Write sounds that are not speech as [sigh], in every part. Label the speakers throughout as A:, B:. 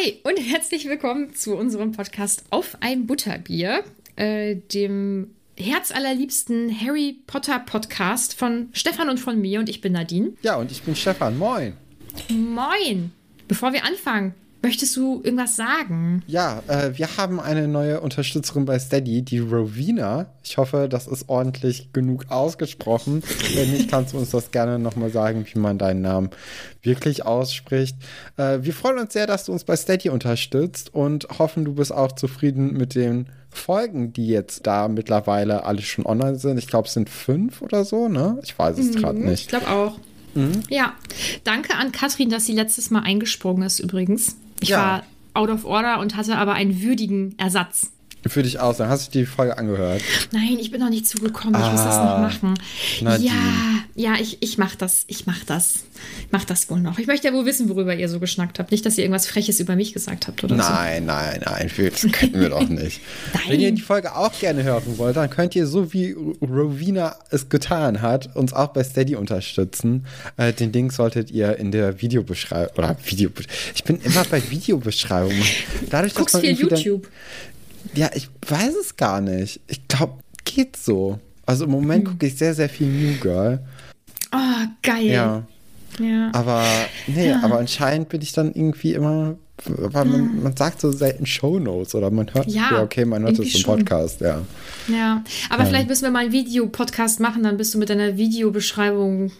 A: Hi und herzlich willkommen zu unserem Podcast Auf ein Butterbier, äh, dem herzallerliebsten Harry Potter Podcast von Stefan und von mir und ich bin Nadine.
B: Ja, und ich bin Stefan. Moin.
A: Moin! Bevor wir anfangen, möchtest du irgendwas sagen?
B: Ja, äh, wir haben eine neue Unterstützerin bei Steady, die Rowena. Ich hoffe, das ist ordentlich genug ausgesprochen. Wenn nicht, kannst du uns das gerne nochmal sagen, wie man deinen Namen wirklich ausspricht. Äh, wir freuen uns sehr, dass du uns bei Steady unterstützt und hoffen, du bist auch zufrieden mit den Folgen, die jetzt da mittlerweile alle schon online sind. Ich glaube, es sind fünf oder so, ne? Ich weiß es gerade
A: Ich
B: nicht.
A: glaube auch. Ja, danke an Katrin, dass sie letztes Mal eingesprungen ist übrigens. Ich
B: Ja.
A: war out of order und hatte aber einen würdigen Ersatz.
B: Für dich auch sagen. Hast du die Folge angehört?
A: Nein, ich bin noch nicht zugekommen. Ich muss das noch
B: Ah,
A: machen.
B: Nadine.
A: Ja, ja, ich, ich mach das. Ich mach das. Mach das wohl noch. Ich möchte ja wohl wissen, worüber ihr so geschnackt habt. Nicht, dass ihr irgendwas Freches über mich gesagt habt oder
B: Nein, nein, nein, wir- das könnten wir doch nicht. [laughs]
A: Nein.
B: Wenn ihr die Folge auch gerne hören wollt, dann könnt ihr, so wie Rowena es getan hat, uns auch bei Steady unterstützen. Äh, den Link solltet ihr in der Videobeschreibung, oder Video, ich bin immer bei Videobeschreibungen. Dadurch,
A: so. Guckst viel
B: irgendwie dann-
A: YouTube.
B: Ja, ich weiß es gar nicht. Ich glaube, geht so. Also im Moment
A: Hm.
B: gucke ich sehr, sehr viel New Girl.
A: Oh, geil.
B: Ja.
A: Ja.
B: Aber nee, aber anscheinend bin ich dann irgendwie immer, weil man, man sagt so selten Shownotes oder man hört,
A: Ja,
B: ja, okay, man hört es im. Podcast, ja.
A: ja. Aber vielleicht müssen wir mal einen Videopodcast machen, dann bist du mit deiner Videobeschreibung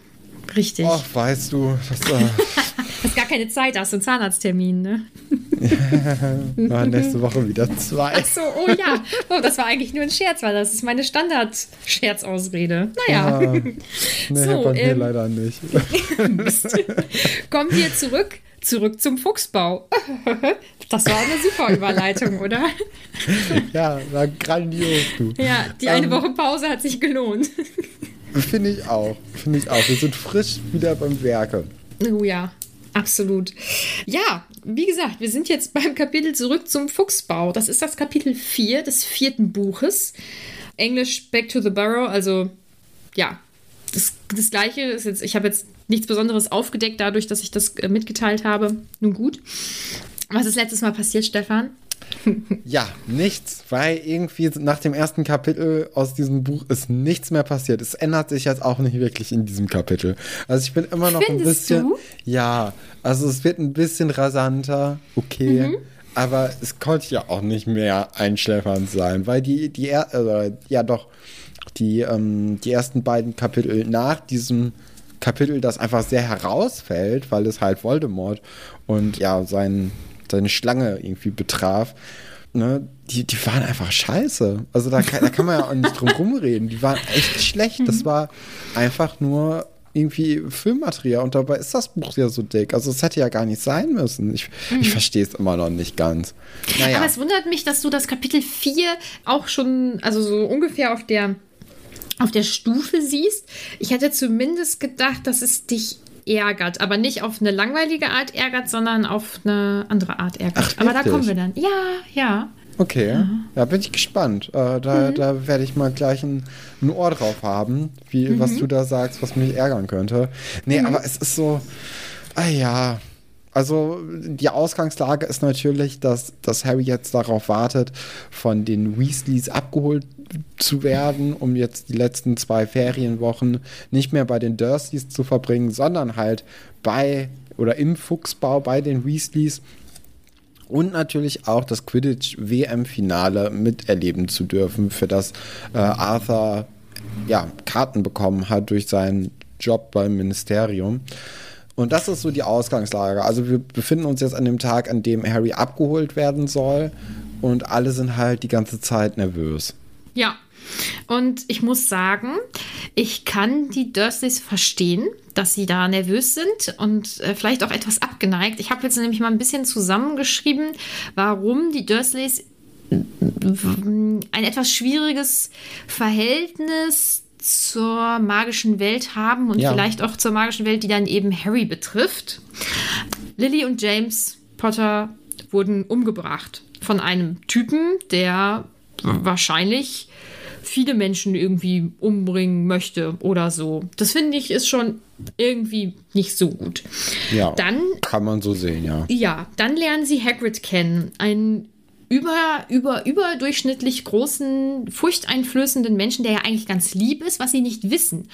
A: richtig.
B: Ach, weißt du, das äh, [laughs]
A: Hast gar keine Zeit, hast du einen Zahnarzttermin, ne? [laughs]
B: war nächste Woche wieder zwei.
A: Ach so, oh ja. Oh, das war eigentlich nur ein Scherz, weil das ist meine Standard-Scherzausrede. Naja.
B: Ah, nee, [laughs]
A: So,
B: bei mir
A: ähm,
B: leider nicht. [laughs]
A: Kommen wir zurück, zurück zum Fuchsbau. Das war eine super Überleitung, oder?
B: ja, war grandios, du.
A: Ja, die eine
B: Ähm,
A: Woche Pause hat sich gelohnt.
B: Finde ich auch, finde ich auch. Wir sind frisch wieder beim Werke.
A: Oh ja, absolut. Ja, wie gesagt, wir sind jetzt beim Kapitel zurück zum Fuchsbau. Das ist das Kapitel 4 des vierten Buches. Englisch Back to the Burrow, also ja, das, das gleiche ist jetzt, ich habe jetzt nichts Besonderes aufgedeckt, dadurch, dass ich das äh, mitgeteilt habe. Nun gut. Was ist letztes Mal passiert, Stefan? [laughs]
B: Ja, nichts, weil irgendwie nach dem ersten Kapitel aus diesem Buch ist nichts mehr passiert. Es ändert sich jetzt auch nicht wirklich in diesem Kapitel. Also ich bin immer noch ein
A: Findest
B: bisschen.
A: du?
B: Ja, also es wird ein bisschen rasanter, okay.
A: Mhm.
B: Aber es konnte ja auch nicht mehr einschläfernd sein, weil die, die, er, äh, ja doch, die, ähm, die ersten beiden Kapitel nach diesem Kapitel, das einfach sehr herausfällt, weil es halt Voldemort und ja, sein, seine Schlange irgendwie betraf, ne, die, die waren einfach scheiße. Also da, kann- da kann man ja auch nicht drum [laughs] rumreden. Die waren echt schlecht. Das war einfach nur irgendwie Filmmaterial und dabei ist das Buch ja so dick. Also es hätte ja gar nicht sein müssen. Ich, ich verstehe es immer noch nicht ganz. Naja.
A: Aber es wundert mich, dass du das Kapitel 4 auch schon, also so ungefähr auf der, auf der Stufe siehst. Ich hätte zumindest gedacht, dass es dich ärgert, aber nicht auf eine langweilige Art ärgert, sondern auf eine andere Art ärgert.
B: Ach,
A: aber da kommen wir dann. Ja, ja.
B: Okay, ja, bin ich gespannt. Äh, da, da werde ich mal gleich ein, ein Ohr drauf haben, wie, was du da sagst, was mich ärgern könnte. Nee, aber es ist so, ah ja. Also die Ausgangslage ist natürlich, dass, dass Harry jetzt darauf wartet, von den Weasleys abgeholt zu werden, um jetzt die letzten zwei Ferienwochen nicht mehr bei den Dursleys zu verbringen, sondern halt bei oder im Fuchsbau bei den Weasleys und natürlich auch das Quidditch-WM-Finale miterleben zu dürfen, für das äh, Arthur ja, Karten bekommen hat durch seinen Job beim Ministerium. Und das ist so die Ausgangslage. Also wir befinden uns jetzt an dem Tag, an dem Harry abgeholt werden soll und alle sind halt die ganze Zeit nervös.
A: Ja. Und ich muss sagen, ich kann die Dursleys verstehen, dass sie da nervös sind und äh, vielleicht auch etwas abgeneigt. Ich habe jetzt nämlich mal ein bisschen zusammengeschrieben, warum die Dursleys ein etwas schwieriges Verhältnis zur magischen Welt haben und
B: Ja.
A: vielleicht auch zur magischen Welt, die dann eben Harry betrifft. Lily und James Potter wurden umgebracht von einem Typen, der wahrscheinlich viele Menschen irgendwie umbringen möchte oder so. Das finde ich ist schon irgendwie nicht so gut.
B: Ja,
A: Dann
B: kann man so sehen, ja.
A: ja, dann lernen sie Hagrid kennen. Einen über, über, überdurchschnittlich großen, furchteinflößenden Menschen, der ja eigentlich ganz lieb ist, was sie nicht wissen.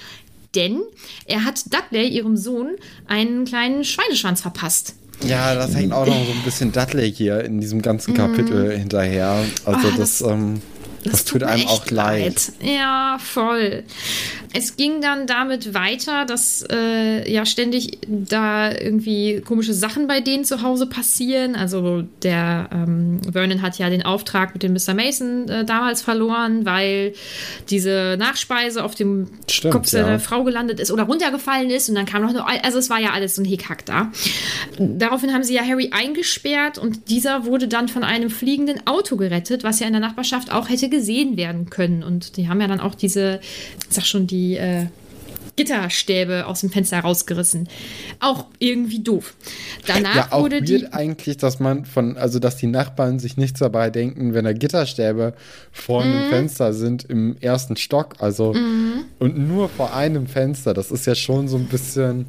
A: Denn er hat Dudley, ihrem Sohn, einen kleinen Schweineschwanz verpasst.
B: Ja, das hängt auch noch so ein bisschen Dudley hier in diesem ganzen Kapitel hinterher. Also das,
A: das-
B: ähm, das, tut
A: mir
B: einem auch leid.
A: Ja, voll. Es ging dann damit weiter, dass äh, ja ständig da irgendwie komische Sachen bei denen zu Hause passieren. Also der ähm, Vernon hat ja den Auftrag mit dem Mr. Mason äh, damals verloren, weil diese Nachspeise auf dem
B: Stimmt,
A: Kopf seiner
B: ja.
A: Frau gelandet ist oder runtergefallen ist und dann kam noch nur, also es war ja alles so ein Hickhack da. Daraufhin haben sie ja Harry eingesperrt und dieser wurde dann von einem fliegenden Auto gerettet, was ja in der Nachbarschaft auch hätte gesehen werden können. Und die haben ja dann auch diese, ich sag schon, die äh, Gitterstäbe aus dem Fenster rausgerissen. Auch irgendwie doof. Danach
B: Ja, auch
A: wurde die.
B: eigentlich, dass man von, also dass die Nachbarn sich nichts dabei denken, wenn da Gitterstäbe vor
A: Mhm.
B: einem Fenster sind im ersten Stock, also und nur vor einem Fenster, das ist ja schon so ein bisschen,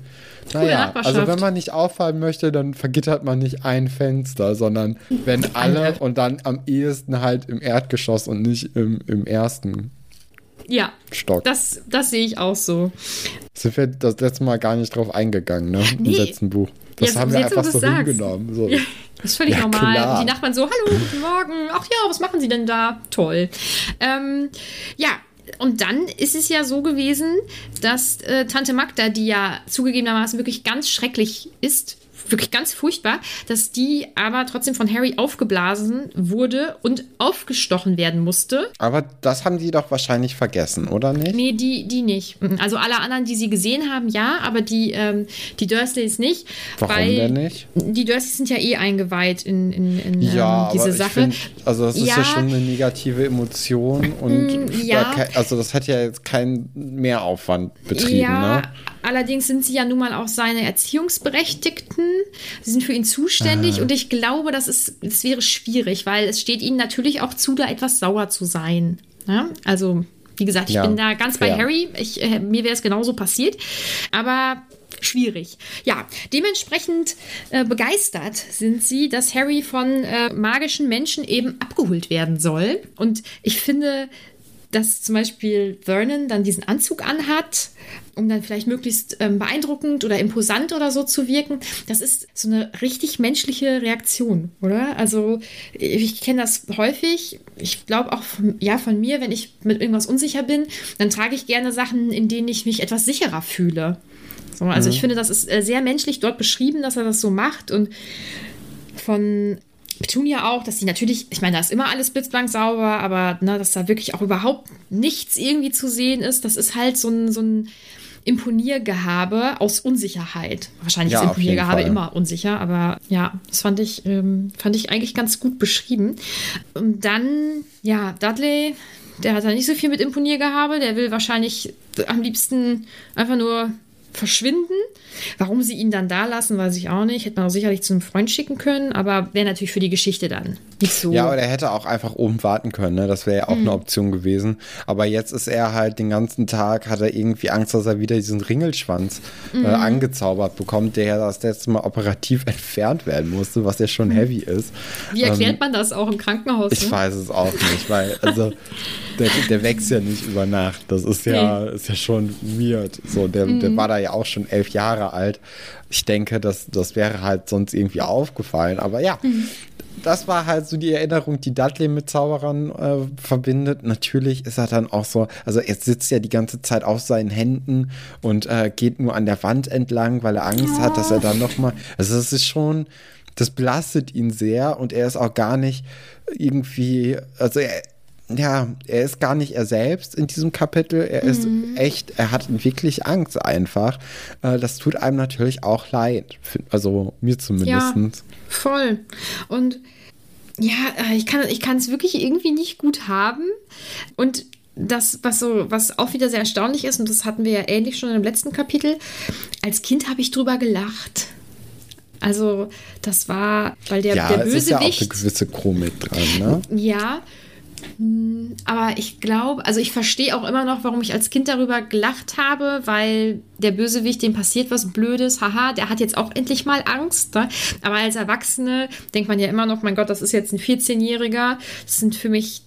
B: naja, also wenn man nicht auffallen möchte, dann vergittert man nicht ein Fenster, sondern wenn [laughs] alle und dann am ehesten halt im Erdgeschoss und nicht im, im ersten
A: Ja,
B: Stock.
A: das, das sehe ich auch so.
B: Sind wir das letzte Mal gar nicht drauf eingegangen, ne? Im
A: Nee.
B: letzten Buch. Das
A: Ja,
B: haben wir einfach so
A: sagst.
B: hingenommen. So.
A: Ja, das ist völlig
B: Ja,
A: normal.
B: klar.
A: Und die Nachbarn so, hallo, guten Morgen. Ach ja, was machen Sie denn da? Toll. Ähm, ja, und dann ist es ja so gewesen, dass äh, Tante Magda, die ja zugegebenermaßen wirklich ganz schrecklich ist, wirklich ganz furchtbar, dass die aber trotzdem von Harry aufgeblasen wurde und aufgestochen werden musste.
B: Aber das haben die doch wahrscheinlich vergessen, oder nicht?
A: Nee, die, die nicht. Mhm. Also alle anderen, die sie gesehen haben, ja, aber die, ähm, die Dursleys nicht.
B: Warum denn nicht?
A: Die Dursleys sind ja eh eingeweiht in, in, in
B: Ja,
A: ähm, diese
B: aber ich
A: Sache.
B: find, also das ist ja
A: Ja.
B: schon eine negative Emotion und
A: Mm, ja.
B: da also das hat ja jetzt keinen Mehraufwand betrieben,
A: ja,
B: ne?
A: allerdings sind sie ja nun mal auch seine Erziehungsberechtigten. Sie sind für ihn zuständig und ich glaube, das, ist, das wäre schwierig, weil es steht ihnen natürlich auch zu, da etwas sauer zu sein. Ja? Also, wie gesagt, ich
B: Ja,
A: bin da ganz bei. Harry. Ich, äh, mir wäre es genauso passiert. Aber schwierig. Ja, dementsprechend äh, begeistert sind sie, dass Harry von äh, magischen Menschen eben abgeholt werden soll. Und ich finde, dass zum Beispiel Vernon dann diesen Anzug anhat, um dann vielleicht möglichst ähm, beeindruckend oder imposant oder so zu wirken, das ist so eine richtig menschliche Reaktion, oder? Also ich kenne das häufig. Ich glaube auch von, ja, von mir, wenn ich mit irgendwas unsicher bin, dann trage ich gerne Sachen, in denen ich mich etwas sicherer fühle. So, also ich finde, das ist äh, sehr menschlich dort beschrieben, dass er das so macht und von Petunia auch, dass sie natürlich, ich meine, da ist immer alles blitzblank sauber, aber ne, dass da wirklich auch überhaupt nichts irgendwie zu sehen ist, das ist halt so ein, so ein Imponiergehabe aus Unsicherheit. Wahrscheinlich
B: Ja,
A: ist Imponiergehabe immer unsicher, aber ja, das fand ich, ähm, fand ich eigentlich ganz gut beschrieben. Und dann, ja, Dudley, der hat da nicht so viel mit Imponiergehabe, der will wahrscheinlich am liebsten einfach nur verschwinden. Warum sie ihn dann da lassen, weiß ich auch nicht. Hätte man auch sicherlich zu einem Freund schicken können, aber wäre natürlich für die Geschichte dann nicht so.
B: Ja, oder er hätte auch einfach oben warten können, ne? Das wäre ja auch
A: Mhm.
B: eine Option gewesen. Aber jetzt ist er halt den ganzen Tag, hat er irgendwie Angst, dass er wieder diesen Ringelschwanz
A: Mhm.
B: äh, angezaubert bekommt, der ja das letzte Mal operativ [laughs] entfernt werden musste, was ja schon heavy ist.
A: Mhm. Wie erklärt man das auch im Krankenhaus?
B: Ich
A: ne?
B: weiß es auch nicht, weil also [laughs] der, der wächst ja nicht über Nacht. Das ist ja, ist ja schon weird. So, der,
A: Mhm.
B: der war da ja auch schon elf Jahre alt. Ich denke, das, das wäre halt sonst irgendwie aufgefallen. Aber ja,
A: Mhm.
B: das war halt so die Erinnerung, die Dudley mit Zauberern äh, verbindet. Natürlich ist er dann auch so, also er sitzt ja die ganze Zeit auf seinen Händen und äh, geht nur an der Wand entlang, weil er Angst hat, dass er dann nochmal. Also es ist schon, das belastet ihn sehr und er ist auch gar nicht irgendwie, also er, ja, er ist gar nicht er selbst in diesem Kapitel. Er ist echt, er hat wirklich Angst einfach. Äh, das tut einem natürlich auch leid. Also mir zumindest.
A: Ja, voll. Und ja, äh, ich kann ich es wirklich irgendwie nicht gut haben. Und das, was so, was auch wieder sehr erstaunlich ist, und das hatten wir ja ähnlich schon im letzten Kapitel, als Kind habe ich drüber gelacht. Also, das war, weil der,
B: ja,
A: der
B: ist ja auch eine
A: Bösewicht.
B: gewisse Komik dran, ne?
A: Ja, aber ich glaube, also ich verstehe auch immer noch, warum ich als Kind darüber gelacht habe, weil der Bösewicht, dem passiert was Blödes, haha, der hat jetzt auch endlich mal Angst. Ne? Aber als Erwachsene denkt man ja immer noch, mein Gott, das ist jetzt ein 14-Jähriger. Das sind für mich,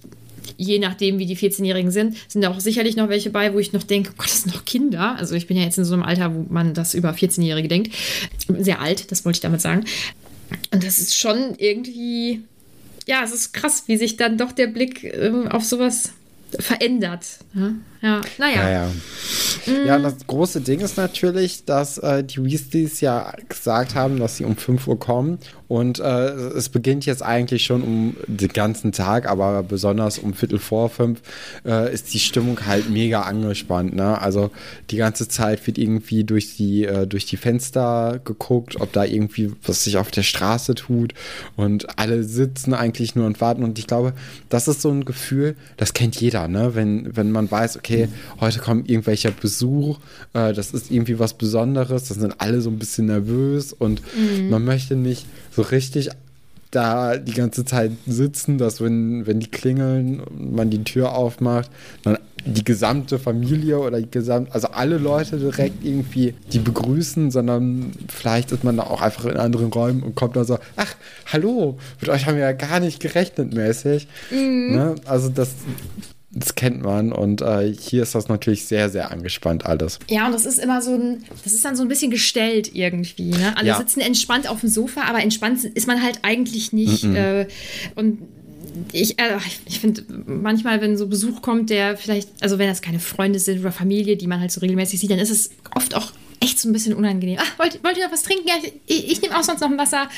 A: je nachdem, wie die 14-Jährigen sind, sind auch sicherlich noch welche bei, wo ich noch denke, Gott, das sind noch Kinder. Also ich bin ja jetzt in so einem Alter, wo man das über 14-Jährige denkt. Sehr alt, das wollte ich damit sagen. Und das ist schon irgendwie ja, es ist krass, wie sich dann doch der Blick ähm, auf sowas verändert. Ja, ja. naja.
B: Ja, ja. Ja, das große Ding ist natürlich, dass äh, die Weasleys ja gesagt haben, dass sie um 5 Uhr kommen. Und äh, es beginnt jetzt eigentlich schon um den ganzen Tag, aber besonders um Viertel vor fünf äh, ist die Stimmung halt mega angespannt. Ne? Also die ganze Zeit wird irgendwie durch die, äh, durch die Fenster geguckt, ob da irgendwie was sich auf der Straße tut. Und alle sitzen eigentlich nur und warten. Und ich glaube, das ist so ein Gefühl, das kennt jeder, ne? wenn, wenn man weiß, okay, heute kommt irgendwelcher Besuch, äh, das ist irgendwie was Besonderes, das sind alle so ein bisschen nervös und man möchte nicht so richtig da die ganze Zeit sitzen, dass wenn, wenn die klingeln und man die Tür aufmacht, dann die gesamte Familie oder die gesamte, also alle Leute direkt irgendwie die begrüßen, sondern vielleicht ist man da auch einfach in anderen Räumen und kommt da so, ach, hallo, mit euch haben wir ja gar nicht gerechnet mäßig. Ne? Also das, das kennt man und äh, hier ist das natürlich sehr, sehr angespannt alles.
A: Ja, und das ist immer so ein, das ist dann so ein bisschen gestellt irgendwie. Ne? Alle
B: Ja.
A: sitzen entspannt auf dem Sofa, aber entspannt ist man halt eigentlich nicht. Äh, und ich, äh, ich finde manchmal, wenn so Besuch kommt, der vielleicht, also wenn das keine Freunde sind oder Familie, die man halt so regelmäßig sieht, dann ist es oft auch echt so ein bisschen unangenehm. Ach, wollt, wollt ihr noch was trinken? Ja, ich, ich nehme auch sonst noch ein Wasser.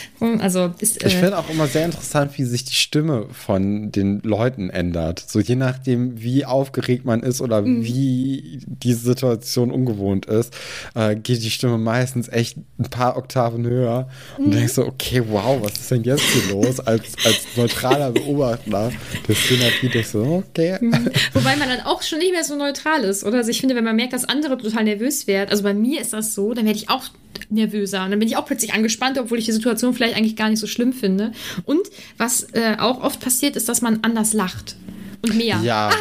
A: Also ist, äh,
B: Ich finde auch immer sehr interessant, wie sich die Stimme von den Leuten ändert. So je nachdem, wie aufgeregt man ist oder
A: Mhm.
B: wie die Situation ungewohnt ist, äh, geht die Stimme meistens echt ein paar Oktaven höher. Und
A: Mhm.
B: du denkst so, okay, wow, was ist denn jetzt hier los? Als, als neutraler Beobachter der Szenerie denkst du, okay.
A: Mhm. Wobei man dann auch schon nicht mehr so neutral ist, oder? Also ich finde, wenn man merkt, dass andere total nervös werden, also bei mir ist das so, dann werde ich auch nervöser und dann bin ich auch plötzlich angespannt, obwohl ich die Situation vielleicht eigentlich gar nicht so schlimm finde. Und was äh, auch oft passiert, ist, dass man anders lacht. Und mehr.
B: Ja. [laughs]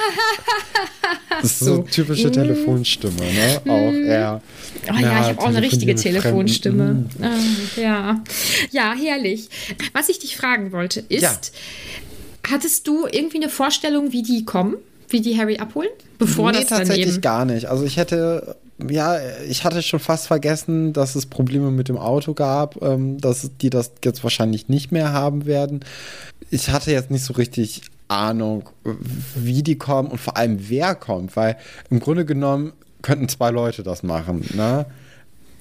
B: Das ist so,
A: So.
B: typische Telefonstimme, ne? Auch eher.
A: Oh ja, ich habe auch eine richtige. Telefonstimme. Ah, ja. ja, herrlich. Was ich dich fragen wollte, ist,
B: Ja.
A: hattest du irgendwie eine Vorstellung, wie die kommen? Wie die Harry abholen? Bevor
B: nee,
A: das dann
B: tatsächlich
A: eben...
B: gar nicht. Also ich hätte, ja, ich hatte schon fast vergessen, dass es Probleme mit dem Auto gab, ähm, dass die das jetzt wahrscheinlich nicht mehr haben werden. Ich hatte jetzt nicht so richtig Ahnung, wie die kommen und vor allem wer kommt, weil im Grunde genommen könnten zwei Leute das machen, ne?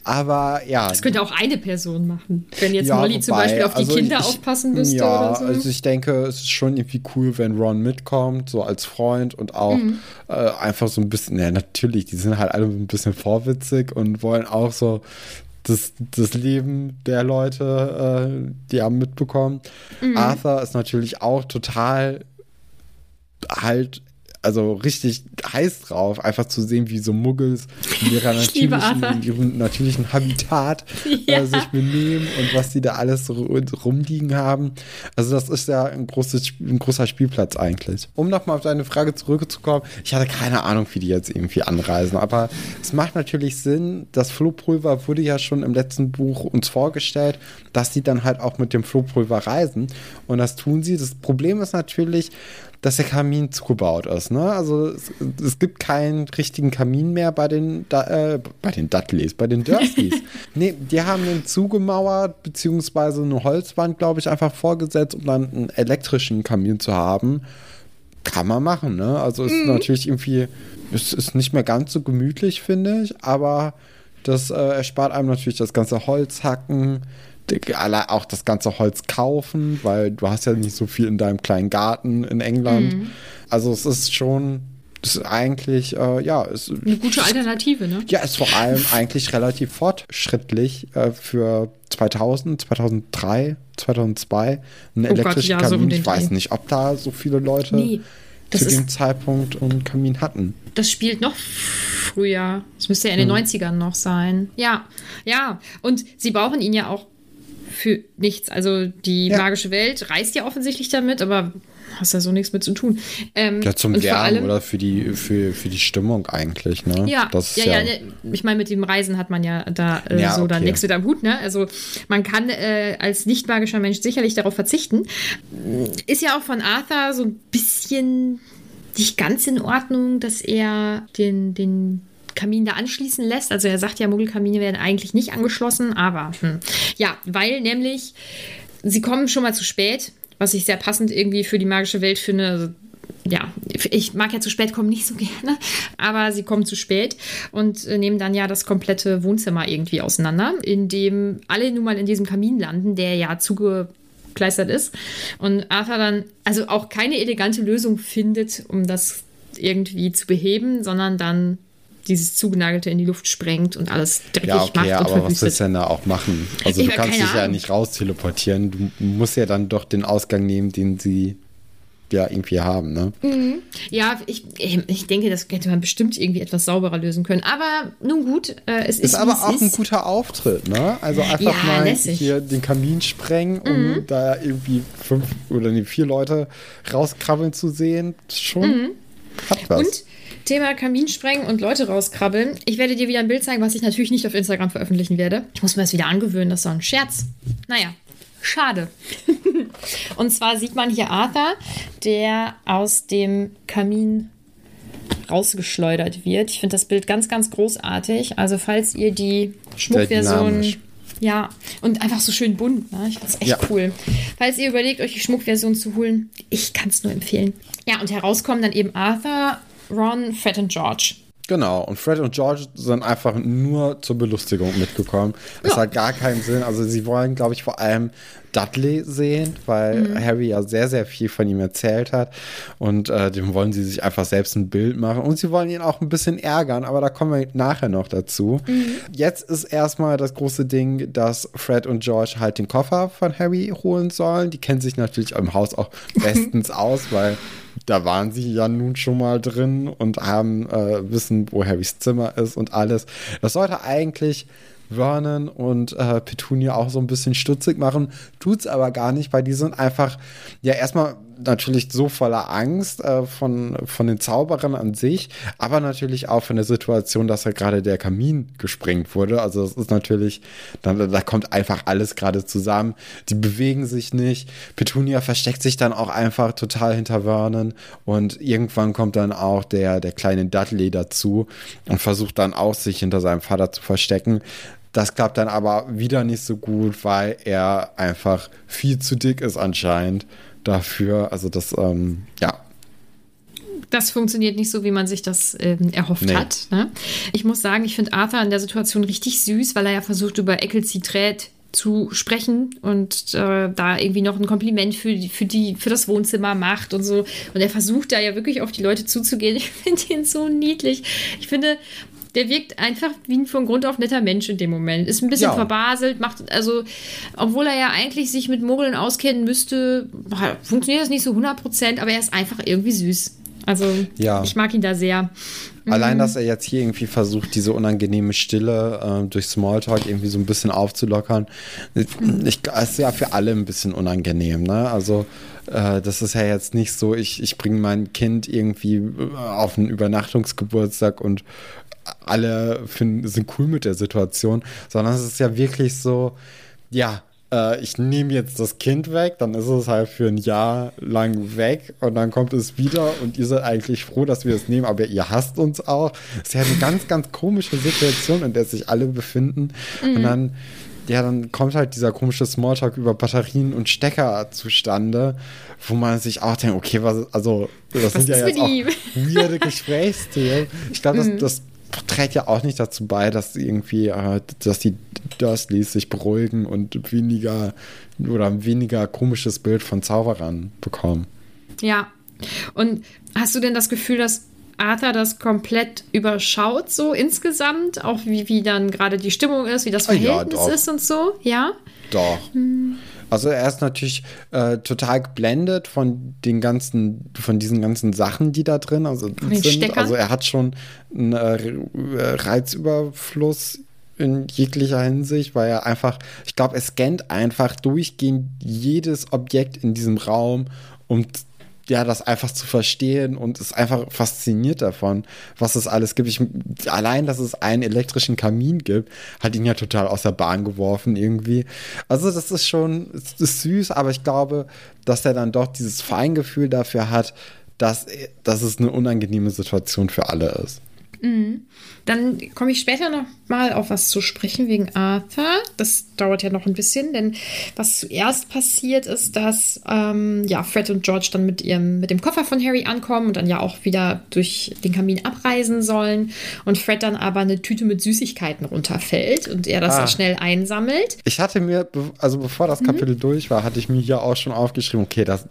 B: Aber ja.
A: Das könnte auch eine Person machen. Wenn jetzt
B: Ja,
A: Molly zum
B: wobei,
A: Beispiel auf die
B: also
A: Kinder
B: ich-
A: aufpassen müsste
B: ja,
A: oder so.
B: also ich denke, es ist schon irgendwie cool, wenn Ron mitkommt, so als Freund und auch
A: Mhm.
B: äh, einfach so ein bisschen, ja, natürlich, die sind halt alle ein bisschen vorwitzig und wollen auch so das, das Leben der Leute, äh, die haben mitbekommen.
A: Mhm.
B: Arthur ist natürlich auch total halt also richtig heiß drauf, einfach zu sehen, wie so Muggels in, natürlichen, in ihrem natürlichen Habitat [laughs]
A: Ja.
B: äh, sich benehmen und was die da alles so rumliegen haben. Also das ist ja ein, großes, ein großer Spielplatz eigentlich. Um nochmal auf deine Frage zurückzukommen, ich hatte keine Ahnung, wie die jetzt irgendwie anreisen, aber es macht natürlich Sinn, das Flohpulver wurde ja schon im letzten Buch uns vorgestellt, dass die dann halt auch mit dem Flohpulver reisen und das tun sie. Das Problem ist natürlich, dass der Kamin zugebaut ist. Ne? Also es, es gibt keinen richtigen Kamin mehr bei den, äh, bei den Dudleys, bei den Dursleys. [laughs] nee, die haben den zugemauert, beziehungsweise eine Holzwand, glaube ich, einfach vorgesetzt, um dann einen elektrischen Kamin zu haben. Kann man machen, ne? Also ist natürlich irgendwie, es ist nicht mehr ganz so gemütlich, finde ich, aber das äh, erspart einem natürlich das ganze Holzhacken, auch das ganze Holz kaufen, weil du hast ja nicht so viel in deinem kleinen Garten in England. Also es ist schon, es ist eigentlich, äh, ja, es,
A: Eine gute Alternative, ne?
B: ja, ist vor allem [laughs] eigentlich relativ fortschrittlich äh, für 2000, 2003, 2002 ein
A: Oh Gott,
B: elektrischer
A: ja, so um
B: Kamin.
A: den
B: ich weiß nicht, ob da so viele Leute
A: Nee, das
B: zu dem Zeitpunkt einen Kamin hatten.
A: Das spielt noch früher. Es müsste ja in den
B: Hm.
A: 90ern noch sein. Ja, ja. Und sie brauchen ihn ja auch für nichts. Also die
B: Ja.
A: magische Welt reist ja offensichtlich damit, aber hast ja so nichts mit zu tun. Ähm,
B: Ja, zum
A: allem-
B: oder für die, für, für die Stimmung eigentlich, ne?
A: Ja,
B: das
A: ja,
B: ist
A: ja, ne, ich meine, mit dem Reisen hat man ja da äh,
B: Ja,
A: so dann
B: okay.
A: nichts mit am Hut, ne? Also man kann äh, als nicht magischer Mensch sicherlich darauf verzichten. Ist ja auch von Arthur so ein bisschen nicht ganz in Ordnung, dass er den, den Kamin da anschließen lässt. Also er sagt ja, Muggelkamine werden eigentlich nicht angeschlossen, aber hm. ja, weil nämlich sie kommen schon mal zu spät, was ich sehr passend irgendwie für die magische Welt finde. Also, ja, ich mag ja zu spät kommen nicht so [laughs] gerne, aber sie kommen zu spät und äh, nehmen dann ja das komplette Wohnzimmer irgendwie auseinander, in dem alle nun mal in diesem Kamin landen, der ja zugekleistert ist. Und Arthur dann also auch keine elegante Lösung findet, um das irgendwie zu beheben, sondern dann dieses Zugenagelte in die Luft sprengt und alles dreckig
B: Ja, okay,
A: macht und
B: aber was
A: verwüstet.
B: willst du denn da auch machen? Also
A: Ich
B: du kannst dich ja
A: Ahnung.
B: nicht raus teleportieren. Du musst ja dann doch den Ausgang nehmen, den sie ja irgendwie haben, ne?
A: Ja, ich, ich denke, das hätte man bestimmt irgendwie etwas sauberer lösen können. Aber nun gut, äh, es ist,
B: Ist aber auch ein
A: ist.
B: guter Auftritt, ne? Also einfach
A: Ja,
B: mal
A: lässig.
B: hier den Kamin sprengen, um da irgendwie fünf oder nee, vier Leute rauskrabbeln zu sehen. Schon hat was.
A: Und Thema Kaminsprengen und Leute rauskrabbeln. Ich werde dir wieder ein Bild zeigen, was ich natürlich nicht auf Instagram veröffentlichen werde. Ich muss mir das wieder angewöhnen, das ist so ein Scherz. Naja, schade. [laughs] und zwar sieht man hier Arthur, der aus dem Kamin rausgeschleudert wird. Ich finde das Bild ganz, ganz großartig. Also falls ihr die Schmuckversion... Ja, und einfach so schön bunt. Ne? Ich finde es echt
B: Ja.
A: cool. Falls ihr überlegt, euch die Schmuckversion zu holen, ich kann es nur empfehlen. Ja, und herauskommen dann eben Arthur, Ron, Fred und George.
B: Genau, und Fred und George sind einfach nur zur Belustigung mitgekommen. Es hat gar keinen Sinn. Also sie wollen, glaube ich, vor allem Dudley sehen, weil
A: Mhm.
B: Harry ja sehr, sehr viel von ihm erzählt hat. Und äh, dem wollen sie sich einfach selbst ein Bild machen. Und sie wollen ihn auch ein bisschen ärgern, aber da kommen wir nachher noch dazu.
A: Mhm.
B: Jetzt ist erstmal das große Ding, dass Fred und George halt den Koffer von Harry holen sollen. Die kennen sich natürlich im Haus auch bestens [laughs] aus, weil da waren sie ja nun schon mal drin und haben äh, wissen, wo Harrys Zimmer ist und alles. Das sollte eigentlich Vernon und äh, Petunia auch so ein bisschen stutzig machen, tut's aber gar nicht, weil die sind einfach ja erstmal natürlich so voller Angst äh, von, von den Zauberern an sich, aber natürlich auch von der Situation, dass ja gerade der Kamin gesprengt wurde. Also das ist natürlich, da, da kommt einfach alles gerade zusammen. Die bewegen sich nicht. Petunia versteckt sich dann auch einfach total hinter Vernon und irgendwann kommt dann auch der, der kleine Dudley dazu und versucht dann auch sich hinter seinem Vater zu verstecken. Das klappt dann aber wieder nicht so gut, weil er einfach viel zu dick ist anscheinend dafür. Also das, ähm, ja,
A: das funktioniert nicht so, wie man sich das ähm, erhofft
B: Nee.
A: hat. Ne? Ich muss sagen, ich finde Arthur in der Situation richtig süß, weil er ja versucht, über Ecclesfield zu sprechen und äh, da irgendwie noch ein Kompliment für, die- für, die, für das Wohnzimmer macht und so. Und er versucht da ja wirklich auf die Leute zuzugehen. [laughs] Ich finde ihn so niedlich. Ich finde, der wirkt einfach wie ein von Grund auf netter Mensch in dem Moment. Ist ein bisschen
B: Ja.
A: verbaselt, macht, also, obwohl er ja eigentlich sich mit Mogeln auskennen müsste, funktioniert das nicht so 100%, aber er ist einfach irgendwie süß. Also,
B: Ja.
A: ich mag ihn da sehr.
B: Allein, dass er jetzt hier irgendwie versucht, diese unangenehme Stille äh, durch Smalltalk irgendwie so ein bisschen aufzulockern, ich, ist ja für alle ein bisschen unangenehm. Ne? Also äh, das ist ja jetzt nicht so, ich, ich bringe mein Kind irgendwie äh, auf einen Übernachtungsgeburtstag und alle finden, sind cool mit der Situation, sondern es ist ja wirklich so, ja, äh, ich nehme jetzt das Kind weg, dann ist es halt für ein Jahr lang weg und dann kommt es wieder und ihr seid eigentlich froh, dass wir es nehmen, aber ihr hasst uns auch. Das ist ja eine ganz, ganz komische Situation, in der sich alle befinden. Und dann, ja, dann kommt halt dieser komische Smalltalk über Batterien und Stecker zustande, wo man sich auch denkt, okay, was, also, das sind ja jetzt auch weirde [laughs] Gesprächsthemen. Ich glaube, das, das trägt ja auch nicht dazu bei, dass irgendwie, äh, dass die Dursleys sich beruhigen und weniger oder ein weniger komisches Bild von Zauberern bekommen.
A: Ja. Und hast du denn das Gefühl, dass Arthur das komplett überschaut, so insgesamt? Auch wie, wie dann gerade die Stimmung ist, wie das
B: Ah, ja,
A: Verhältnis
B: doch.
A: ist und so? Ja?
B: Doch. Also er ist natürlich äh, total geblendet von den ganzen, von diesen ganzen Sachen, die da drin also sind.
A: Steckern?
B: Also er hat schon einen äh, Reizüberfluss in jeglicher Hinsicht, weil er einfach, ich glaube, er scannt einfach durchgehend jedes Objekt in diesem Raum, um ja, das einfach zu verstehen und ist einfach fasziniert davon, was es alles gibt. Ich, allein, dass es einen elektrischen Kamin gibt, hat ihn ja total aus der Bahn geworfen irgendwie. Also das ist schon, es ist süß, aber ich glaube, dass er dann doch dieses Feingefühl dafür hat, dass, dass es eine unangenehme Situation für alle ist.
A: Dann komme ich später noch mal auf was zu sprechen wegen Arthur. Das dauert ja noch ein bisschen, denn was zuerst passiert ist, dass ähm, ja, Fred und George dann mit, ihrem, mit dem Koffer von Harry ankommen und dann ja auch wieder durch den Kamin abreisen sollen. Und Fred dann aber eine Tüte mit Süßigkeiten runterfällt und er das
B: Ah.
A: dann schnell einsammelt.
B: Ich hatte mir, also bevor
A: Mhm.
B: das Kapitel durch war, hatte ich mir hier auch schon aufgeschrieben, okay, das,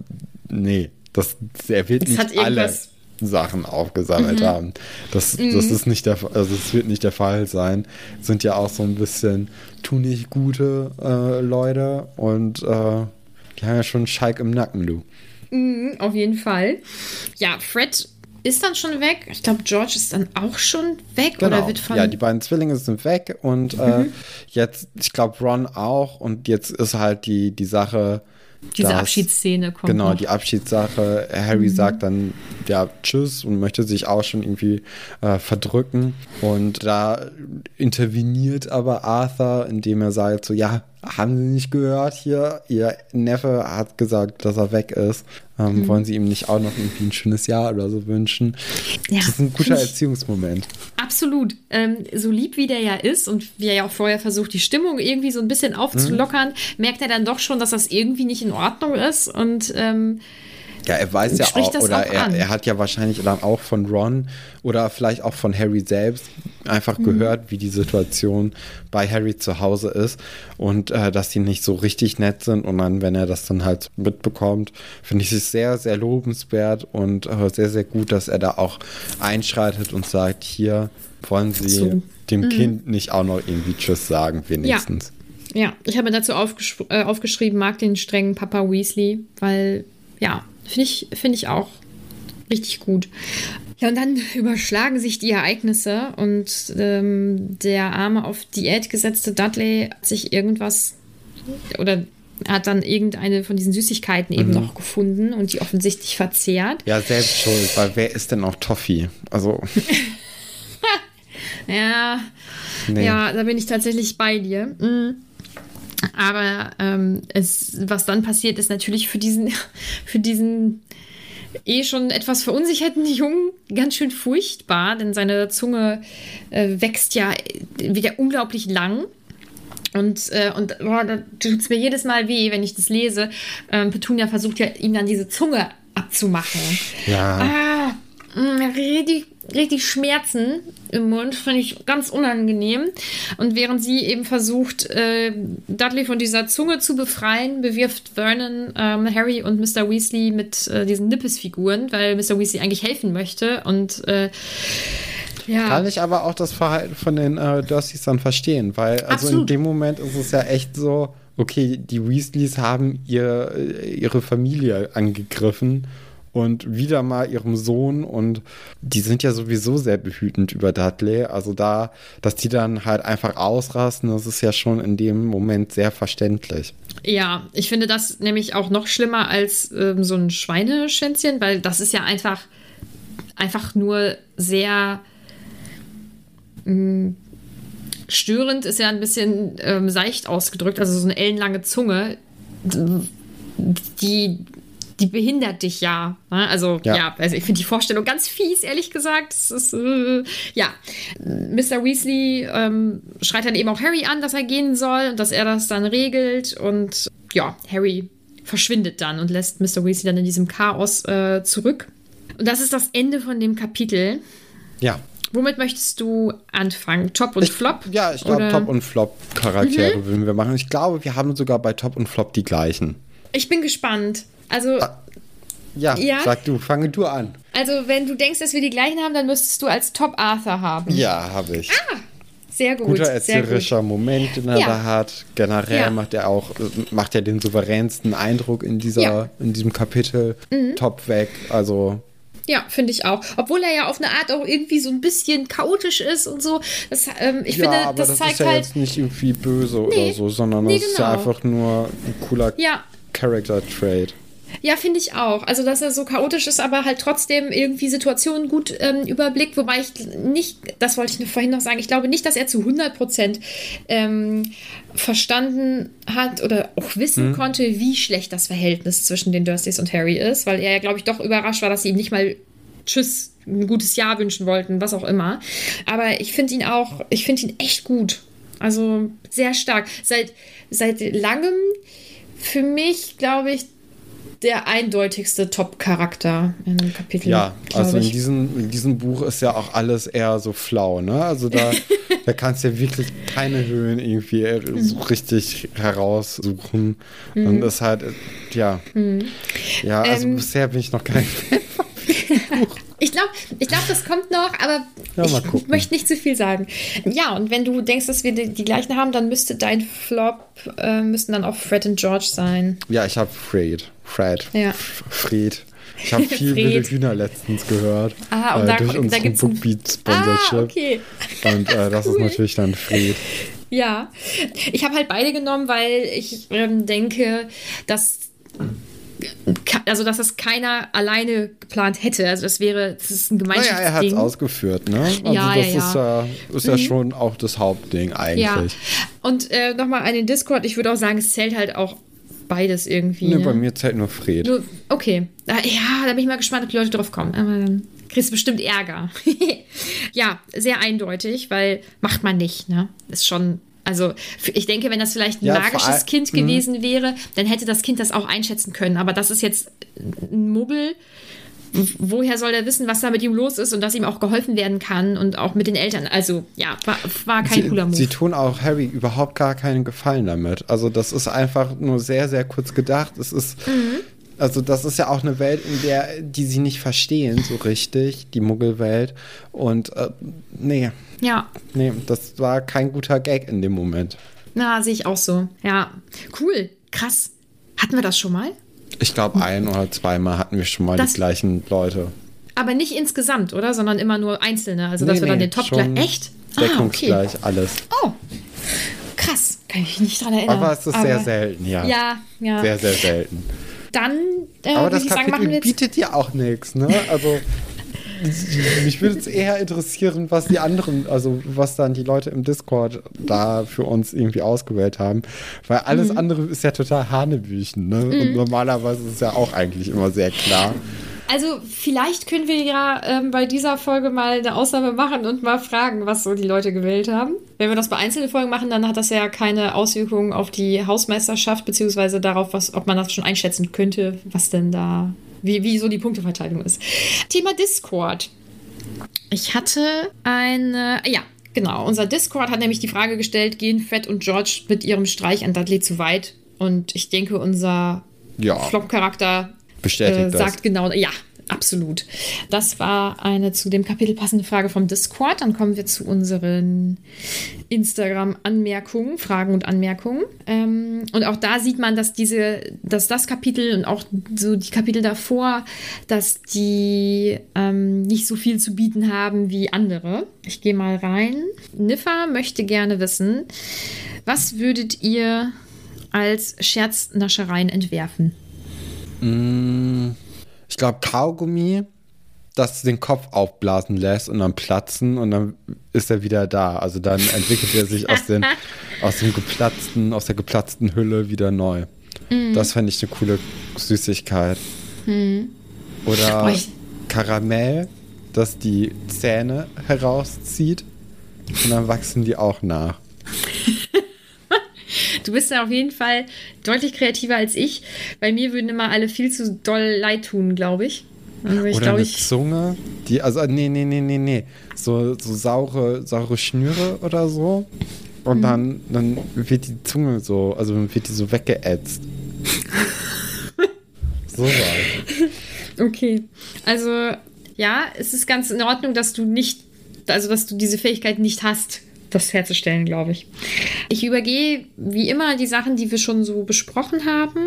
B: nee, das, er wird
A: Das
B: nicht
A: hat
B: alle
A: irgendwas-
B: Sachen aufgesammelt
A: Mhm.
B: haben. Das, das ist nicht der, also das wird nicht der Fall sein. Sind ja auch so ein bisschen, tu nicht gute äh, Leute und äh, die haben ja schon Schalk im Nacken, du.
A: Mhm, auf jeden Fall. Ja, Fred ist dann schon weg. Ich glaube, George ist dann auch schon weg oder wird von.
B: Genau. ja, die beiden Zwillinge sind weg und äh, jetzt, ich glaube, Ron auch und jetzt ist halt die, die Sache.
A: Diese
B: dass-
A: Abschiedsszene kommt
B: Genau,
A: noch.
B: die Abschiedssache. Harry sagt dann ja Tschüss und möchte sich auch schon irgendwie äh, verdrücken. Und da interveniert aber Arthur, indem er sagt: So, ja, haben Sie nicht gehört hier? Ihr Neffe hat gesagt, dass er weg ist. Ähm, Wollen Sie ihm nicht auch noch irgendwie ein schönes Jahr oder so wünschen?
A: Ja,
B: das ist ein guter Erziehungsmoment.
A: Absolut. Ähm, so lieb wie der ja ist und wie er ja auch vorher versucht, die Stimmung irgendwie so ein bisschen aufzulockern,
B: Mhm.
A: merkt er dann doch schon, dass das irgendwie nicht in Ordnung ist. Und ähm,
B: Ja, er weiß ja auch, oder
A: auch
B: er, er hat ja wahrscheinlich dann auch von Ron oder vielleicht auch von Harry selbst einfach
A: Mhm.
B: gehört, wie die Situation bei Harry zu Hause ist und äh, dass die nicht so richtig nett sind. Und dann, wenn er das dann halt mitbekommt, finde ich es sehr, sehr lobenswert und äh, sehr, sehr gut, dass er da auch einschreitet und sagt, hier wollen Sie
A: So.
B: dem
A: Mhm.
B: Kind nicht auch noch irgendwie Tschüss sagen, wenigstens.
A: ja, ich habe mir dazu aufgesch äh, aufgeschrieben, mag den strengen Papa Weasley, weil, ja, finde ich, finde ich auch richtig gut. Ja, und dann [laughs] überschlagen sich die Ereignisse und ähm, der arme auf Diät gesetzte Dudley hat sich irgendwas oder hat dann irgendeine von diesen Süßigkeiten eben
B: Mhm.
A: noch gefunden und die offensichtlich verzehrt.
B: Ja, selbst schuld, weil wer ist denn auch Toffee? Also, [laughs]
A: Ja,
B: nee.
A: ja, da bin ich tatsächlich bei dir. Mhm. Aber ähm, es, was dann passiert, ist natürlich für diesen, [laughs] für diesen eh schon etwas verunsicherten Jungen ganz schön furchtbar, denn seine Zunge äh, wächst ja wieder unglaublich lang. Und, äh, und boah, da tut es mir jedes Mal weh, wenn ich das lese. Ähm, Petunia versucht ja, ihm dann diese Zunge abzumachen.
B: Ja.
A: Ah, richtig, richtig Schmerzen im Mund, finde ich ganz unangenehm. Und während sie eben versucht, äh, Dudley von dieser Zunge zu befreien, bewirft Vernon ähm, Harry und Mr. Weasley mit äh, diesen Nippes-Figuren, weil Mr. Weasley eigentlich helfen möchte. Und äh, ja.
B: Kann ich aber auch das Verhalten von den äh, Dursleys dann verstehen, weil also
A: Absolut.
B: in dem Moment ist es ja echt so, okay, die Weasleys haben ihr, ihre Familie angegriffen und wieder mal ihrem Sohn und die sind ja sowieso sehr behütend über Dudley, also da, dass die dann halt einfach ausrasten, das ist ja schon in dem Moment sehr verständlich.
A: Ja, ich finde das nämlich auch noch schlimmer als ähm, so ein Schweineschänzchen, weil das ist ja einfach, einfach nur sehr mh, störend, ist ja ein bisschen ähm, seicht ausgedrückt, also so eine ellenlange Zunge, die, die behindert dich ja. Ne? Also, ja,
B: Ja.
A: also ich finde die Vorstellung ganz fies, ehrlich gesagt. Das ist, äh, ja. Mr. Weasley ähm, schreit dann eben auch Harry an, dass er gehen soll und dass er das dann regelt. Und ja, Harry verschwindet dann und lässt Mr. Weasley dann in diesem Chaos äh, zurück. Und das ist das Ende von dem Kapitel.
B: Ja.
A: Womit möchtest du anfangen? Top und Flop?
B: Ja, ich glaube, Top- und Flop-Charaktere würden wir machen. Ich glaube, wir haben sogar bei Top und Flop die gleichen.
A: Ich bin gespannt. Also,
B: Ja,
A: Ja?
B: sag du, fange du an.
A: also, wenn du denkst, dass wir die gleichen haben, dann müsstest du als Top Arthur haben.
B: Ja, habe ich.
A: Sehr gut.
B: Guter
A: sehr
B: erzählerischer Moment, den er
A: Ja.
B: da hat. Generell
A: Ja.
B: macht er auch, macht er den souveränsten Eindruck in dieser,
A: Ja. Mhm.
B: in diesem Kapitel. Top weg. Also,
A: Ja, finde ich auch. Obwohl er ja auf eine Art auch irgendwie so ein bisschen chaotisch ist und so. Das, ähm, ich finde,
B: aber
A: das,
B: das,
A: zeigt
B: ist ja
A: halt.
B: jetzt nicht irgendwie böse
A: Nee.
B: oder so, sondern
A: Nee,
B: das ist ja
A: genau.
B: einfach nur ein cooler
A: Ja.
B: Character-Trait.
A: Ja, finde ich auch. Also, dass er so chaotisch ist, aber halt trotzdem irgendwie Situationen gut ähm, überblickt. Wobei ich nicht, das wollte ich vorhin noch sagen, ich glaube nicht, dass er zu 100 Prozent ähm, verstanden hat oder auch wissen konnte, wie schlecht das Verhältnis zwischen den Dursleys und Harry ist, weil er ja, glaube ich, doch überrascht war, dass sie ihm nicht mal Tschüss, ein gutes Jahr wünschen wollten, was auch immer. Aber ich finde ihn auch, ich finde ihn echt gut. Also sehr stark. Seit, seit langem für mich, glaube ich, der eindeutigste Top-Charakter in dem Kapitel.
B: Ja, also in diesem, in diesem Buch ist ja auch alles eher so flau, ne? Also da, [laughs] da kannst du ja wirklich keine Höhen irgendwie so richtig heraussuchen. Und das halt, äh, ja. Ja, also
A: Ähm,
B: bisher bin ich noch kein [laughs] Fan. [laughs]
A: Ich glaube, ich glaub, das kommt noch, aber
B: Ja,
A: ich möchte nicht zu viel sagen. Ja, und wenn du denkst, dass wir die, die gleichen haben, dann müsste dein Flop, äh, müssten dann auch Fred und George sein.
B: Ja, ich habe Fred. Fred.
A: Ja.
B: Fred. Ich habe [laughs] viel wilde Hühner letztens gehört.
A: Ah, und
B: äh,
A: da-
B: durch
A: da
B: unseren
A: gibt's ein-
B: Bookbeat-Sponsorship.
A: Ah, okay.
B: Und äh, das ist [laughs]
A: Cool.
B: natürlich dann Fred.
A: Ja, ich habe halt beide genommen, weil ich ähm, denke, dass also dass das keiner alleine geplant hätte. Also das wäre, das ist ein
B: Naja,
A: Gemeinschaftsding.
B: er hat es ausgeführt, ne? Also
A: Ja,
B: das
A: ja, Mhm.
B: ist ja, ist ja schon auch das Hauptding eigentlich.
A: Ja. Und äh, nochmal an den Discord, ich würde auch sagen, es zählt halt auch beides irgendwie.
B: Nee,
A: ne?
B: bei mir zählt nur Fred.
A: Du, okay. Ja, da bin ich mal gespannt, ob die Leute drauf kommen. Aber dann kriegst du bestimmt Ärger. [laughs] ja, sehr eindeutig, weil macht man nicht, ne? Ist schon. Also, ich denke, wenn das vielleicht ein
B: Ja,
A: magisches Kind gewesen wäre, dann hätte das Kind das auch einschätzen können. Aber das ist jetzt ein Muggel. Woher soll der wissen, was da mit ihm los ist und dass ihm auch geholfen werden kann und auch mit den Eltern? Also, ja, war, war kein
B: sie,
A: cooler Move.
B: sie tun auch Harry überhaupt gar keinen Gefallen damit. Also das ist einfach nur sehr, sehr kurz gedacht. Es ist,
A: Mhm.
B: Also das ist ja auch eine Welt, in der, die sie nicht verstehen so richtig, die Muggelwelt. Und äh, nee,
A: ja,
B: nee, das war kein guter Gag in dem Moment.
A: na, sehe ich auch so. Ja, cool, krass. Hatten wir das schon mal?
B: Ich glaube, ein oder zweimal hatten wir schon mal
A: Das-
B: die gleichen Leute.
A: Aber nicht insgesamt, oder? Sondern immer nur einzelne. Also, dass
B: Nee,
A: wir dann
B: nee,
A: den Top gleich. Echt? Ah, okay.
B: Deckungsgleich alles.
A: Oh, krass. Kann ich mich nicht dran erinnern.
B: Aber es ist sehr selten, ja.
A: Ja, ja.
B: Sehr, sehr selten.
A: Dann äh,
B: Aber
A: würde
B: das
A: ich sagen, machen
B: Kapitel
A: wir jetzt.
B: bietet ja auch nichts, ne? Also [laughs] mich würde es eher interessieren, was die anderen, also was dann die Leute im Discord da für uns irgendwie ausgewählt haben, weil alles
A: Mhm.
B: andere ist ja total Hanebüchen, ne? Und normalerweise ist es ja auch eigentlich immer sehr klar.
A: Also, vielleicht können wir ja ähm, bei dieser Folge mal eine Ausnahme machen und mal fragen, was so die Leute gewählt haben. Wenn wir das bei einzelnen Folgen machen, dann hat das ja keine Auswirkungen auf die Hausmeisterschaft, beziehungsweise darauf, was, ob man das schon einschätzen könnte, was denn da wie, wie so die Punkteverteilung ist. Thema Discord. Ich hatte eine, ja, genau, unser Discord hat nämlich die Frage gestellt, gehen Fred und George mit ihrem Streich an Dudley zu weit? Und ich denke, unser
B: Ja.
A: Flop-Charakter
B: Bestätigt
A: äh,
B: das.
A: sagt genau, ja, absolut. Das war eine zu dem Kapitel passende Frage vom Discord. Dann kommen wir zu unseren Instagram-Anmerkungen, Fragen und Anmerkungen. Ähm, und auch da sieht man, dass diese, dass das Kapitel und auch so die Kapitel davor, dass die ähm, nicht so viel zu bieten haben wie andere. Ich gehe mal rein. Niffa möchte gerne wissen, was würdet ihr als Scherznaschereien entwerfen?
B: Ich glaube, Kaugummi, das den Kopf aufblasen lässt und dann platzen und dann ist er wieder da. Also dann entwickelt er sich aus, den, [laughs] aus dem geplatzten, aus der geplatzten Hülle wieder neu. Das fände ich eine coole Süßigkeit. Oder
A: Oh,
B: Karamell, das die Zähne herauszieht und dann wachsen die auch nach.
A: Du bist ja auf jeden Fall deutlich kreativer als ich. Bei mir würden immer alle viel zu doll leid tun, glaube ich. Also ich
B: Oder
A: glaube,
B: eine
A: ich.
B: Zunge, die, also nee, nee, nee, nee, nee. So, so saure, saure Schnüre oder so. Und
A: Mhm.
B: dann, dann wird die Zunge so, also wird die so weggeätzt. [laughs] so was.
A: Okay. Also, ja, es ist ganz in Ordnung, dass du nicht, also dass du diese Fähigkeit nicht hast, das herzustellen, glaube ich. Ich übergehe wie immer die Sachen, die wir schon so besprochen haben.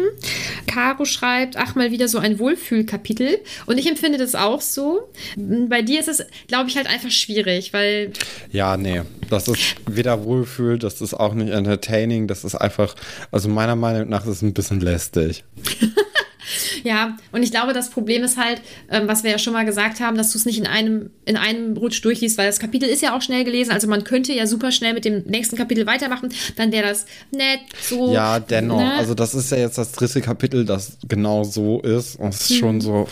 A: Caro schreibt, ach, mal wieder so ein Wohlfühlkapitel. Und ich empfinde das auch so. Bei dir ist es, glaube ich, halt einfach schwierig, weil
B: Ja, nee. Das ist weder Wohlfühl, das ist auch nicht entertaining, das ist einfach, also meiner Meinung nach ist es ein bisschen lästig. [laughs] [laughs]
A: Ja, und ich glaube, das Problem ist halt, ähm, was wir ja schon mal gesagt haben, dass du es nicht in einem, in einem Rutsch durchliest, weil das Kapitel ist ja auch schnell gelesen. Also man könnte ja super schnell mit dem nächsten Kapitel weitermachen. Dann wäre das nett, so.
B: Ja, dennoch.
A: ne?
B: Also das ist ja jetzt das dritte Kapitel, das genau so ist. Und es ist
A: Mhm.
B: schon so,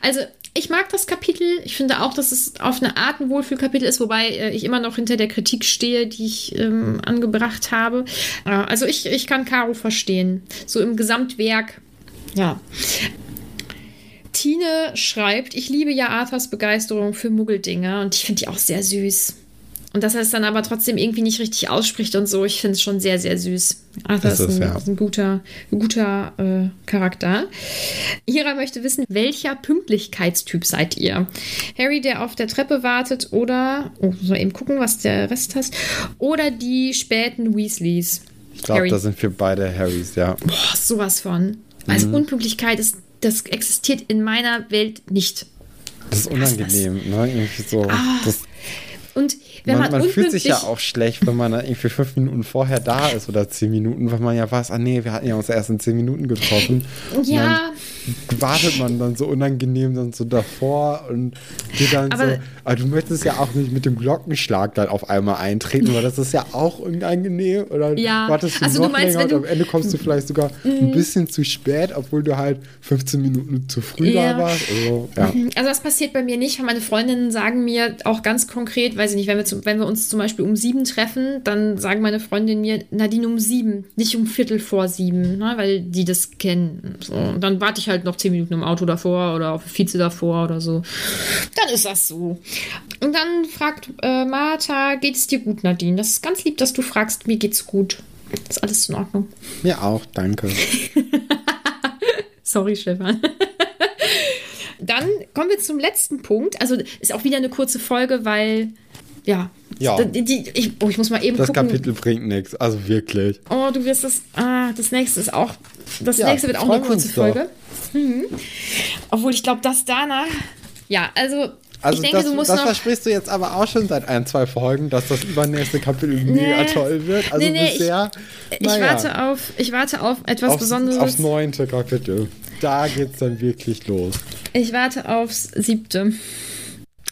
A: Also ich mag das Kapitel. Ich finde auch, dass es auf eine Art ein Wohlfühlkapitel ist, wobei äh, ich immer noch hinter der Kritik stehe, die ich ähm, angebracht habe. Äh, also ich, ich kann Caro verstehen. So im Gesamtwerk, ja. Tine schreibt, ich liebe ja Arthurs Begeisterung für Muggeldinge und ich finde die auch sehr süß. Und dass er es dann aber trotzdem irgendwie nicht richtig ausspricht und so, ich finde es schon sehr, sehr süß. Arthur
B: Ist
A: ist, ein,
B: ja.
A: ist ein guter, guter äh, Charakter. Ira möchte wissen, welcher Pünktlichkeitstyp seid ihr? Harry, der auf der Treppe wartet oder, oh, soll eben gucken, was der Rest heißt, oder die späten Weasleys?
B: ich glaube, da sind wir beide Harrys, ja.
A: Boah, sowas von.
B: Mhm.
A: Also Unpünktlichkeit ist, das existiert in meiner Welt nicht.
B: Das ist unangenehm, ne? Irgendwie so. das,
A: Und wenn
B: man,
A: man,
B: man fühlt sich ja auch schlecht, wenn man irgendwie fünf Minuten vorher da ist oder zehn Minuten, weil man ja weiß, ah nee, wir hatten ja uns erst in zehn Minuten getroffen. Und
A: Ja,
B: dann wartet man dann so unangenehm dann so davor und geht dann
A: Aber-
B: so. Aber du möchtest ja auch nicht mit dem Glockenschlag dann auf einmal eintreten, weil das ist ja auch unangenehm. Oder
A: Ja,
B: wartest du
A: also
B: noch
A: du meinst,
B: länger
A: wenn
B: und
A: du-
B: am Ende kommst du vielleicht sogar ein bisschen zu spät, obwohl du halt 15 Minuten zu früh
A: Ja.
B: da warst. Also, ja.
A: Also das passiert bei mir nicht, weil meine Freundinnen sagen mir auch ganz konkret, weiß ich nicht, wenn wir, zum, wenn wir uns zum Beispiel um sieben treffen, dann sagen meine Freundinnen mir, Nadine um sieben, nicht um Viertel vor sieben, ne, weil die das kennen. So, und dann warte ich halt noch zehn Minuten im Auto davor oder auf der Vize davor oder so. Dann ist das so. Und dann fragt äh, Martha, geht es dir gut, Nadine? Das ist ganz lieb, dass du fragst, mir geht's gut. Ist alles in Ordnung.
B: Mir auch, danke. [laughs]
A: Sorry, Stefan. [laughs] Dann kommen wir zum letzten Punkt. Also ist auch wieder eine kurze Folge, weil ja,
B: Ja.
A: Die, die, ich, oh, ich muss mal eben
B: Das
A: gucken.
B: Kapitel bringt nichts, also wirklich.
A: Oh, du wirst das. Ah, das nächste ist auch. Das
B: Ja,
A: nächste wird auch eine kurze
B: uns doch.
A: Mhm. Obwohl ich glaube, das danach. Ja, also,
B: Also
A: ich denke,
B: das,
A: du musst
B: das versprichst du jetzt aber auch schon seit ein, zwei Folgen, dass das übernächste Kapitel mega
A: Nee.
B: toll wird. Also
A: Nee, nee, ich-
B: bisher.
A: Ich
B: naja,
A: warte auf, ich warte auf etwas
B: aufs,
A: Besonderes.
B: aufs neunte Kapitel. Da geht's dann wirklich los.
A: Ich warte aufs siebte.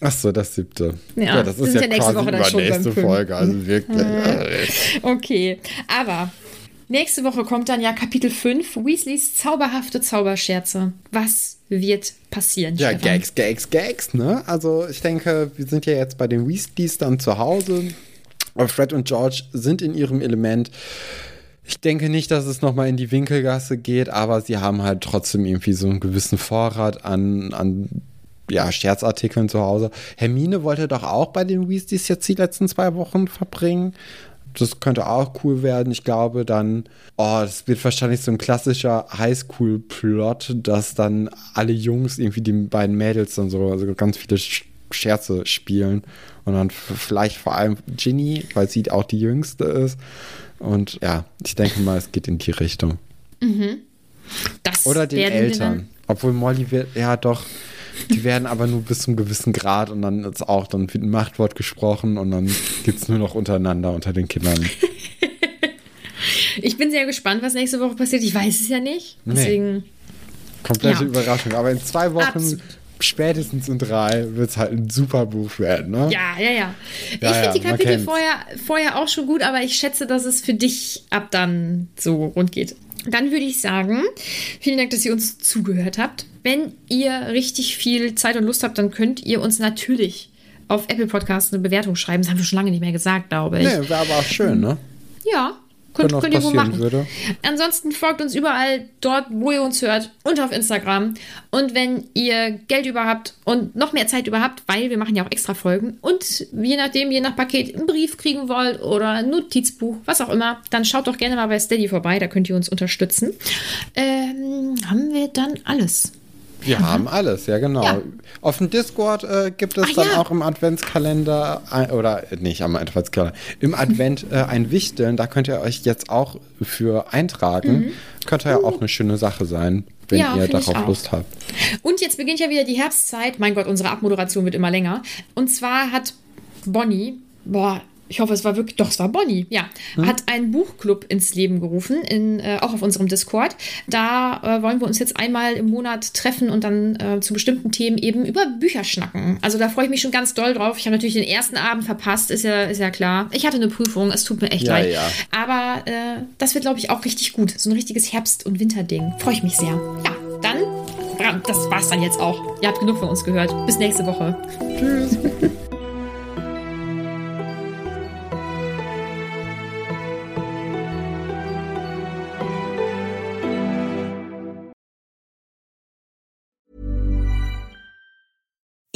B: Ach so, das siebte.
A: Ja,
B: das
A: wir
B: ist ja,
A: ja nächste
B: quasi
A: Woche dann schon fünften.
B: Folge, also wirklich. [laughs]
A: Okay, aber nächste Woche kommt dann ja Kapitel 5, Weasleys zauberhafte Zauberscherze. Was wird passieren?
B: Ja,
A: Stefan?
B: Gags, Gags, Gags, ne? Also ich denke, wir sind ja jetzt bei den Weasleys dann zu Hause. Fred und George sind in ihrem Element. Ich denke nicht, dass es nochmal in die Winkelgasse geht, aber sie haben halt trotzdem irgendwie so einen gewissen Vorrat an, an ja, Scherzartikeln zu Hause. Hermine wollte doch auch bei den Weasleys jetzt die letzten zwei Wochen verbringen. Das könnte auch cool werden. Ich glaube dann, oh, das wird wahrscheinlich so ein klassischer Highschool-Plot, dass dann alle Jungs irgendwie die beiden Mädels dann so, so ganz viele Scherze spielen. Und dann vielleicht vor allem Ginny, weil sie auch die Jüngste ist. Und ja, ich denke mal, es geht in die Richtung.
A: Mhm. Das
B: Oder den Eltern. Obwohl Molly wird, ja doch, die werden aber nur bis zum gewissen Grad und dann ist auch, dann wird ein Machtwort gesprochen und dann gibt es nur noch untereinander unter den Kindern.
A: Ich bin sehr gespannt, was nächste Woche passiert. Ich weiß es ja nicht.
B: Nee.
A: Deswegen.
B: Komplette
A: Ja.
B: Überraschung. Aber in zwei Wochen,
A: Absolut.
B: spätestens in drei, wird es halt ein super Buch werden, ne?
A: Ja, ja, ja.
B: Ja,
A: ich
B: ja,
A: finde die Kapitel vorher, vorher auch schon gut, aber ich schätze, dass es für dich ab dann so rund geht. Dann würde ich sagen, vielen Dank, dass ihr uns zugehört habt. Wenn ihr richtig viel Zeit und Lust habt, dann könnt ihr uns natürlich auf Apple Podcasts eine Bewertung schreiben. Das haben wir schon lange nicht mehr gesagt, glaube ich.
B: Nee, wäre aber auch schön, ne?
A: Ja, könnt,
B: was
A: könnt ihr wohl machen.
B: würde.
A: Ansonsten folgt uns überall dort, wo ihr uns hört und auf Instagram. Und wenn ihr Geld über habt und noch mehr Zeit über habt, weil wir machen ja auch extra Folgen und je nachdem, je nach Paket einen Brief kriegen wollt oder ein Notizbuch, was auch immer, dann schaut doch gerne mal bei Steady vorbei, da könnt ihr uns unterstützen. Ähm, haben wir dann alles?
B: Wir haben alles, ja genau.
A: Ja.
B: Auf dem Discord äh, gibt es
A: Ah,
B: dann
A: ja.
B: auch im Adventskalender, ein, oder äh, nicht am Adventskalender, im [laughs] Advent äh, ein Wichteln. Da könnt ihr euch jetzt auch für eintragen. Könnte ja auch eine schöne Sache sein, wenn
A: Mhm. Ja,
B: ihr darauf. Lust habt.
A: Und jetzt beginnt ja wieder die Herbstzeit. Mein Gott, unsere Abmoderation wird immer länger. Und zwar hat Bonnie, boah, ich hoffe, es war wirklich, doch, es war Bonnie, ja, hat einen Buchclub ins Leben gerufen, in, äh, auch auf unserem Discord. Da äh, wollen wir uns jetzt einmal im Monat treffen und dann äh, zu bestimmten Themen eben über Bücher schnacken. Also da freue ich mich schon ganz doll drauf. Ich habe natürlich den ersten Abend verpasst, ist ja, ist ja klar. Ich hatte eine Prüfung, es tut mir echt
B: Ja,
A: leid.
B: ja.
A: Aber äh, das wird, glaube ich, auch richtig gut. So ein richtiges Herbst- und Winterding. Freue ich mich sehr. Ja, dann, das war's dann jetzt auch. Ihr habt genug von uns gehört. Bis nächste Woche. [laughs]